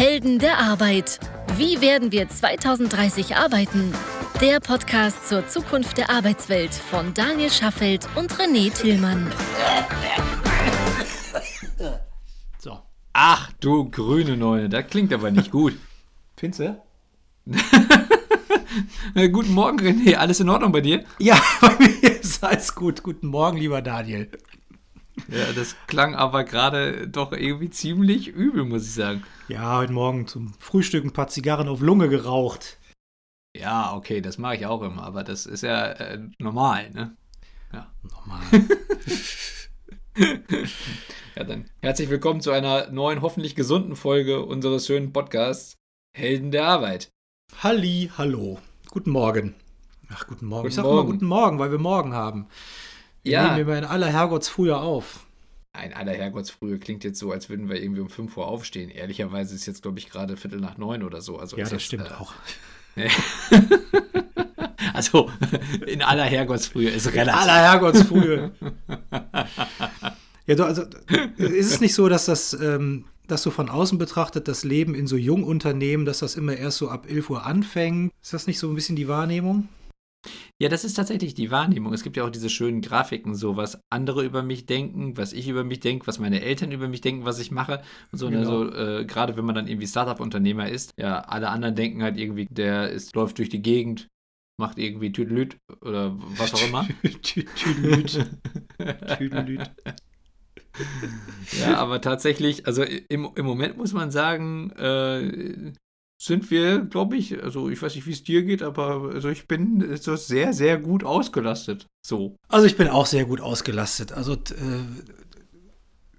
Helden der Arbeit. Wie werden wir 2030 arbeiten? Der Podcast zur Zukunft der Arbeitswelt von Daniel Schaffelt und René Tillmann. So. Ach du grüne Neune, das klingt aber nicht gut. Findest du? Guten Morgen, René. Alles in Ordnung bei dir? Ja, bei mir ist alles gut. Guten Morgen, lieber Daniel. Ja, das klang aber gerade doch irgendwie ziemlich übel, muss ich sagen. Ja, heute Morgen zum Frühstück ein paar Zigarren auf Lunge geraucht. Ja, okay, das mache ich auch immer, aber das ist ja äh, normal, ne? Normal. Ja, dann herzlich willkommen zu einer neuen, hoffentlich gesunden Folge unseres schönen Podcasts Helden der Arbeit. Halli, hallo. Guten Morgen. Ach, guten Morgen. ich Guten sag immer Morgen. guten Morgen, weil wir morgen haben. Wir Ja. nehmen immer in aller Herrgottsfrühe auf. Ein aller Herrgottsfrühe klingt jetzt so, als würden wir irgendwie um 5 Uhr aufstehen. Ehrlicherweise ist jetzt, glaube ich, gerade Viertel nach neun oder so. Also Ja, das jetzt, stimmt äh, auch. Also, in aller Herrgottsfrühe ist relativ. Aller Herrgottsfrühe. ja, doch, also ist es nicht so, dass das, ähm, dass so von außen betrachtet, das Leben in so Jungunternehmen, dass das immer erst so ab 11 Uhr anfängt? Ist das nicht so ein bisschen die Wahrnehmung? Ja, das ist tatsächlich die Wahrnehmung. Es gibt ja auch diese schönen Grafiken, so was andere über mich denken, was ich über mich denke, was meine Eltern über mich denken, was ich mache. Und so, Genau. also, äh, gerade wenn man dann irgendwie Startup-Unternehmer ist, ja, alle anderen denken halt irgendwie, der ist, läuft durch die Gegend, macht irgendwie Tüdelüt oder was auch immer. Tü- Tüdelüt. Tüdelüt. ja, aber tatsächlich, also im, im Moment muss man sagen, äh, sind wir, glaube ich, also ich weiß nicht, wie es dir geht, aber also ich bin so sehr, sehr gut ausgelastet. So. Also ich bin auch sehr gut ausgelastet. Also äh,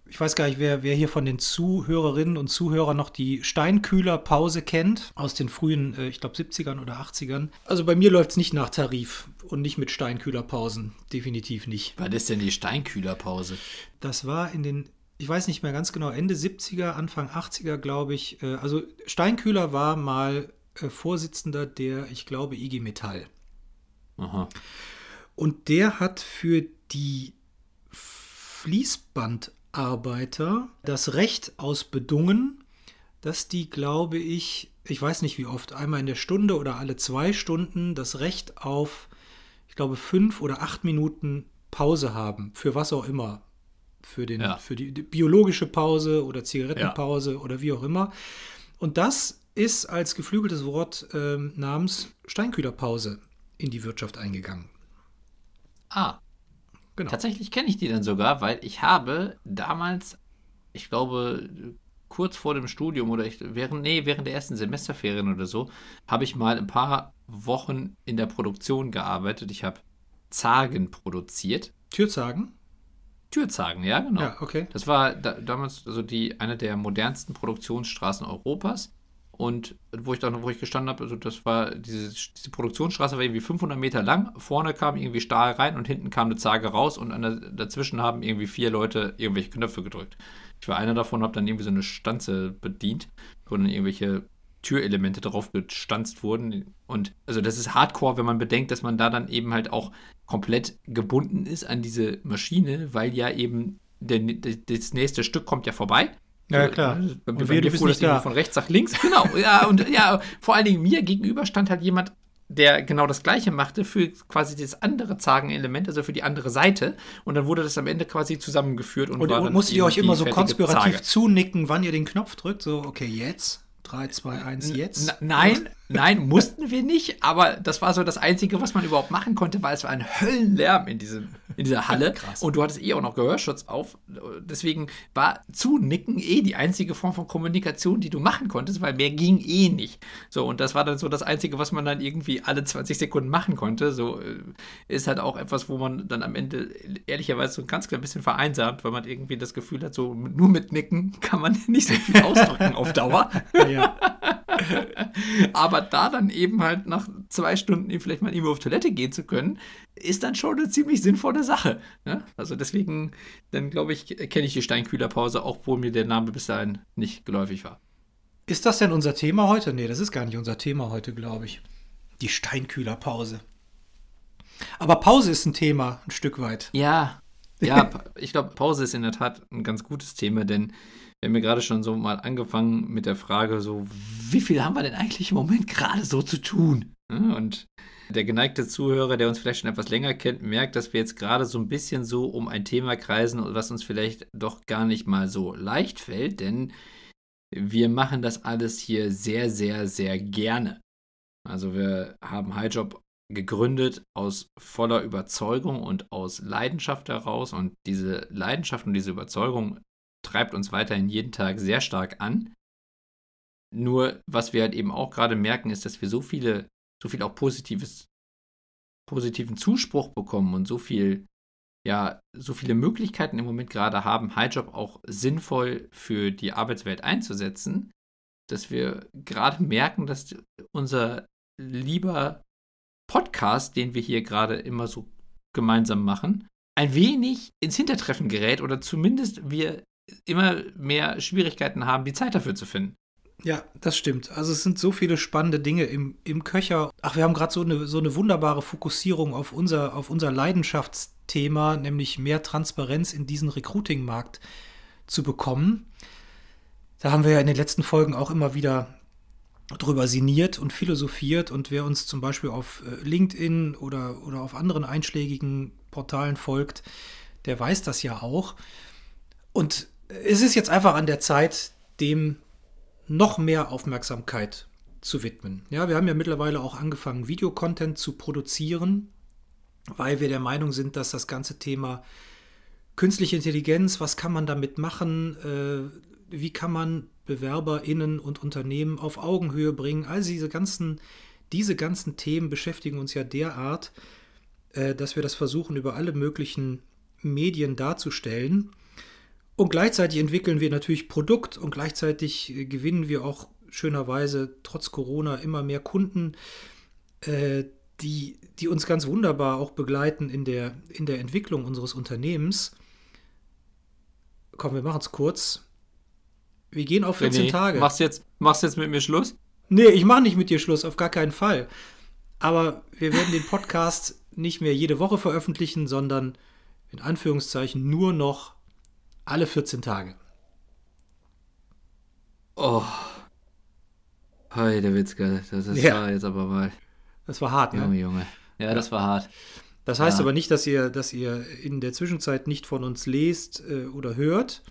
ich weiß gar nicht, wer, wer hier von den Zuhörerinnen und Zuhörern noch die Steinkühler-Pause kennt, aus den frühen, äh, ich glaube, 70ern oder 80ern. Also bei mir läuft es nicht nach Tarif und nicht mit Steinkühlerpausen. Definitiv nicht. Was ist denn die Steinkühlerpause? Das war in den, ich weiß nicht mehr ganz genau, Ende 70er, Anfang 80er, glaube ich. Äh, also Steinkühler war mal äh, Vorsitzender der, ich glaube, IG Metall. Aha. Und der hat für die Fließbandarbeiter das Recht ausbedungen, dass die, glaube ich, ich weiß nicht wie oft, einmal in der Stunde oder alle zwei Stunden das Recht auf, ich glaube, fünf oder acht Minuten Pause haben, für was auch immer. Für, den, Ja. für die, die biologische Pause oder Zigarettenpause oder wie auch immer. Und das ist als geflügeltes Wort ähm, namens Steinkühlerpause in die Wirtschaft eingegangen. Ah, Genau. tatsächlich kenne ich die dann sogar, weil ich habe damals, ich glaube, kurz vor dem Studium oder ich, während, nee, während der ersten Semesterferien oder so, habe ich mal ein paar Wochen in der Produktion gearbeitet. Ich habe Zagen produziert. Türzagen? Türzagen, ja, genau. Ja, okay. Das war da, damals also die eine der modernsten Produktionsstraßen Europas. Und wo ich dann, wo ich gestanden habe, also das war diese, diese Produktionsstraße war irgendwie 500 Meter lang. Vorne kam irgendwie Stahl rein und hinten kam eine Zage raus und der, dazwischen haben irgendwie vier Leute irgendwelche Knöpfe gedrückt. Ich war einer davon, habe dann irgendwie so eine Stanze bedient, wo dann irgendwelche Türelemente drauf gestanzt wurden. Und also das ist Hardcore, wenn man bedenkt, dass man da dann eben halt auch komplett gebunden ist an diese Maschine, weil ja eben der, das nächste Stück kommt ja vorbei. Ja, klar. Bei, Und bist fuhr das nicht da. von rechts nach links. Genau, ja, und ja, vor allen Dingen mir gegenüber stand halt jemand, der genau das Gleiche machte für quasi das andere Zagenelement, also für die andere Seite. Und dann wurde das am Ende quasi zusammengeführt und, Und, und musstet ihr euch immer so konspirativ zunicken, wann ihr den Knopf drückt? So, okay, jetzt. 3, 2, 1, jetzt. N- Nein, nein, mussten wir nicht, aber das war so das Einzige, was man überhaupt machen konnte, weil es war ein Höllenlärm in, diesem, in dieser Halle. Krass. Und du hattest eh auch noch Gehörschutz auf. Deswegen war Zunicken eh die einzige Form von Kommunikation, die du machen konntest, weil mehr ging eh nicht. So, und das war dann so das Einzige, was man dann irgendwie alle 20 Sekunden machen konnte. So äh, ist halt auch etwas, wo man dann am Ende ehrlicherweise so ein ganz klein bisschen vereinsamt, weil man irgendwie das Gefühl hat, so nur mit Nicken kann man nicht so viel ausdrücken auf Dauer. Ja. Aber da dann eben halt nach zwei Stunden vielleicht mal irgendwo auf Toilette gehen zu können, ist dann schon eine ziemlich sinnvolle Sache. Ne? Also deswegen, dann glaube ich, kenne ich die Steinkühlerpause, auch obwohl mir der Name bis dahin nicht geläufig war. Ist das denn unser Thema heute? Nee, das ist gar nicht unser Thema heute, glaube ich. Die Steinkühlerpause. Aber Pause ist ein Thema, ein Stück weit. Ja, ja, ich glaube, Pause ist in der Tat ein ganz gutes Thema, denn wir haben ja gerade schon so mal angefangen mit der Frage, so, wie viel haben wir denn eigentlich im Moment gerade so zu tun? Und der geneigte Zuhörer, der uns vielleicht schon etwas länger kennt, merkt, dass wir jetzt gerade so ein bisschen so um ein Thema kreisen, was uns vielleicht doch gar nicht mal so leicht fällt, denn wir machen das alles hier sehr, sehr, sehr gerne. Also wir haben Highjob gegründet aus voller Überzeugung und aus Leidenschaft heraus und diese Leidenschaft und diese Überzeugung treibt uns weiterhin jeden Tag sehr stark an. Nur, was wir halt eben auch gerade merken, ist, dass wir so viele, so viel auch positives, positiven Zuspruch bekommen und so viel, ja, so viele Möglichkeiten im Moment gerade haben, Highjob auch sinnvoll für die Arbeitswelt einzusetzen, dass wir gerade merken, dass unser lieber Podcast, den wir hier gerade immer so gemeinsam machen, ein wenig ins Hintertreffen gerät oder zumindest wir immer mehr Schwierigkeiten haben, die Zeit dafür zu finden. Ja, das stimmt. Also es sind so viele spannende Dinge im, im Köcher. Ach, wir haben gerade so eine, so eine wunderbare Fokussierung auf unser, auf unser Leidenschaftsthema, nämlich mehr Transparenz in diesen Recruiting-Markt zu bekommen. Da haben wir ja in den letzten Folgen auch immer wieder drüber sinniert und philosophiert. Und wer uns zum Beispiel auf äh, LinkedIn oder, oder auf anderen einschlägigen Portalen folgt, der weiß das ja auch. Und es ist jetzt einfach an der Zeit, dem noch mehr Aufmerksamkeit zu widmen. Ja, wir haben ja mittlerweile auch angefangen, Videocontent zu produzieren, weil wir der Meinung sind, dass das ganze Thema künstliche Intelligenz, was kann man damit machen, äh, wie kann man BewerberInnen und Unternehmen auf Augenhöhe bringen, all diese ganzen, diese ganzen Themen beschäftigen uns ja derart, äh, dass wir das versuchen, über alle möglichen Medien darzustellen. Und gleichzeitig entwickeln wir natürlich Produkt und gleichzeitig äh, gewinnen wir auch schönerweise trotz Corona immer mehr Kunden, äh, die, die uns ganz wunderbar auch begleiten in der, in der Entwicklung unseres Unternehmens. Komm, wir machen es kurz. Wir gehen auf 14 René, Tage. Machst jetzt, machst jetzt mit mir Schluss? Nee, ich mache nicht mit dir Schluss, auf gar keinen Fall. Aber wir werden den Podcast nicht mehr jede Woche veröffentlichen, sondern in Anführungszeichen nur noch alle 14 Tage. Oh. Hey, der Witzke, das ist Ja. war jetzt aber mal. Das war hart, Junge, ne? Junge. Ja, das war hart. Das heißt Ja. aber nicht, dass ihr, dass ihr in der Zwischenzeit nicht von uns lest äh, oder hört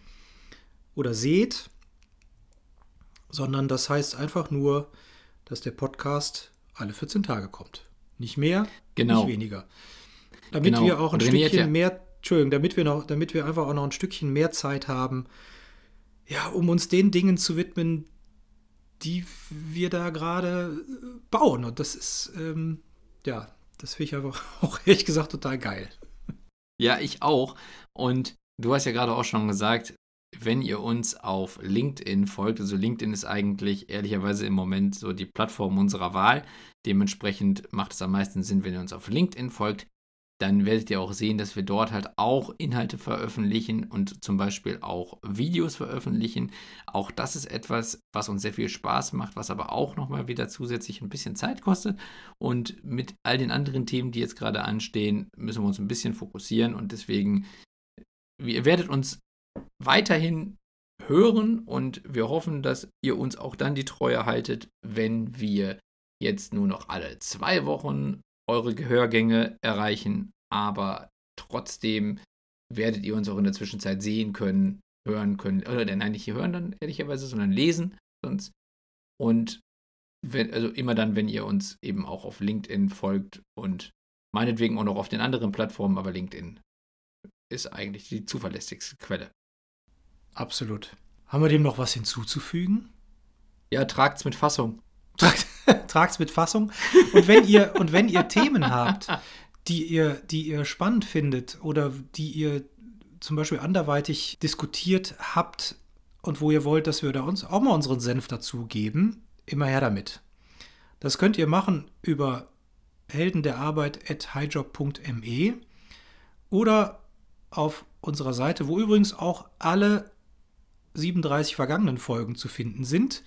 oder seht, sondern das heißt einfach nur, dass der Podcast alle 14 Tage kommt. Nicht mehr, Genau. nicht weniger. Damit Genau. wir auch ein Stückchen mehr, Entschuldigung, damit wir noch, damit wir einfach auch noch ein Stückchen mehr Zeit haben, ja, um uns den Dingen zu widmen, die wir da gerade äh, bauen. Und das ist, ähm, ja, das finde ich einfach auch ehrlich gesagt total geil. Ja, ich auch. Und du hast ja gerade auch schon gesagt, wenn ihr uns auf LinkedIn folgt, also LinkedIn ist eigentlich ehrlicherweise im Moment so die Plattform unserer Wahl. Dementsprechend macht es am meisten Sinn, wenn ihr uns auf LinkedIn folgt. Dann werdet ihr auch sehen, dass wir dort halt auch Inhalte veröffentlichen und zum Beispiel auch Videos veröffentlichen. Auch das ist etwas, was uns sehr viel Spaß macht, was aber auch nochmal wieder zusätzlich ein bisschen Zeit kostet. Und mit all den anderen Themen, die jetzt gerade anstehen, müssen wir uns ein bisschen fokussieren und deswegen, ihr werdet uns weiterhin hören und wir hoffen, dass ihr uns auch dann die Treue haltet, wenn wir jetzt nur noch alle zwei Wochen eure Gehörgänge erreichen, aber trotzdem werdet ihr uns auch in der Zwischenzeit sehen können, hören können, oder nein, nicht hier hören dann ehrlicherweise, sondern lesen sonst. Und wenn, also immer dann, wenn ihr uns eben auch auf LinkedIn folgt und meinetwegen auch noch auf den anderen Plattformen, aber LinkedIn ist eigentlich die zuverlässigste Quelle. Absolut. Haben wir dem noch was hinzuzufügen? Ja, tragt's mit Fassung. Tragt, tragt's mit Fassung. Und wenn ihr, und wenn ihr Themen habt, die ihr, die ihr spannend findet oder die ihr zum Beispiel anderweitig diskutiert habt und wo ihr wollt, dass wir da uns auch mal unseren Senf dazu geben, immer her damit. Das könnt ihr machen über helden der Arbeit at highjob.me oder auf unserer Seite, wo übrigens auch alle 37 vergangenen Folgen zu finden sind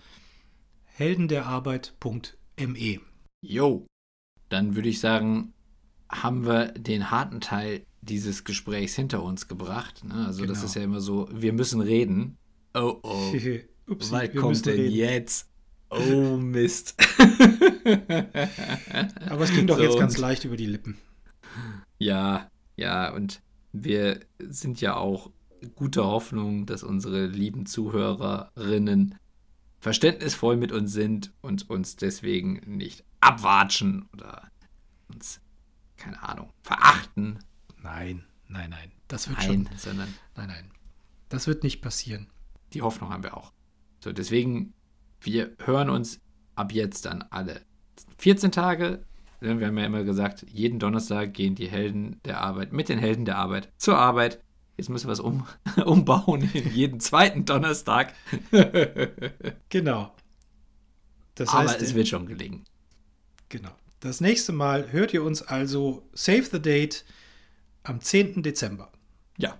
heldenderarbeit.me. Jo. Dann würde ich sagen, haben wir den harten Teil dieses Gesprächs hinter uns gebracht. Ne? Also das Genau. ist ja immer so, wir müssen reden. oh oh. Upsi, Was kommt denn reden. jetzt? Oh Mist. Aber es ging doch So, jetzt ganz leicht über die Lippen. Ja, ja, und wir sind ja auch guter Hoffnung, dass unsere lieben Zuhörerinnen verständnisvoll mit uns sind und uns deswegen nicht abwatschen oder uns, keine Ahnung, verachten. Nein, nein, nein. Das wird Nein, schon. sondern Nein, nein. Das wird nicht passieren. die Hoffnung haben wir auch. So, deswegen, wir hören uns ab jetzt dann alle 14 Tage. Wir haben ja immer gesagt, jeden Donnerstag gehen die Helden der Arbeit mit den Helden der Arbeit zur Arbeit. Jetzt müssen wir es um, umbauen in jeden zweiten Donnerstag. Genau. Das Aber heißt, es wird schon gelingen. genau. Das nächste Mal hört ihr uns also Save the Date am 10. Dezember. Ja.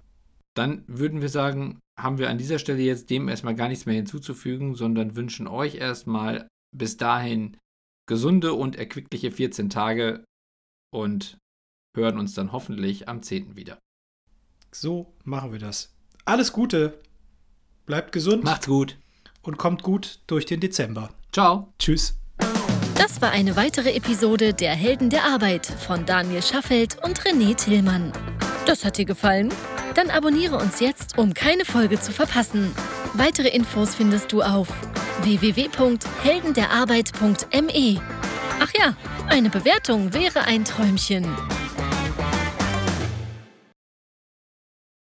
Dann würden wir sagen, haben wir an dieser Stelle jetzt dem erstmal gar nichts mehr hinzuzufügen, sondern wünschen euch erstmal bis dahin gesunde und erquickliche 14 Tage und hören uns dann hoffentlich am 10. wieder. So machen wir das. Alles Gute. Bleibt gesund Macht's gut. und kommt gut durch den Dezember. Ciao. Tschüss. Das war eine weitere Episode der Helden der Arbeit von Daniel Schaffelt und René Tillmann. Das hat dir gefallen? Dann abonniere uns jetzt, um keine Folge zu verpassen. Weitere Infos findest du auf www.heldenderarbeit.me. Ach ja, eine Bewertung wäre ein Träumchen.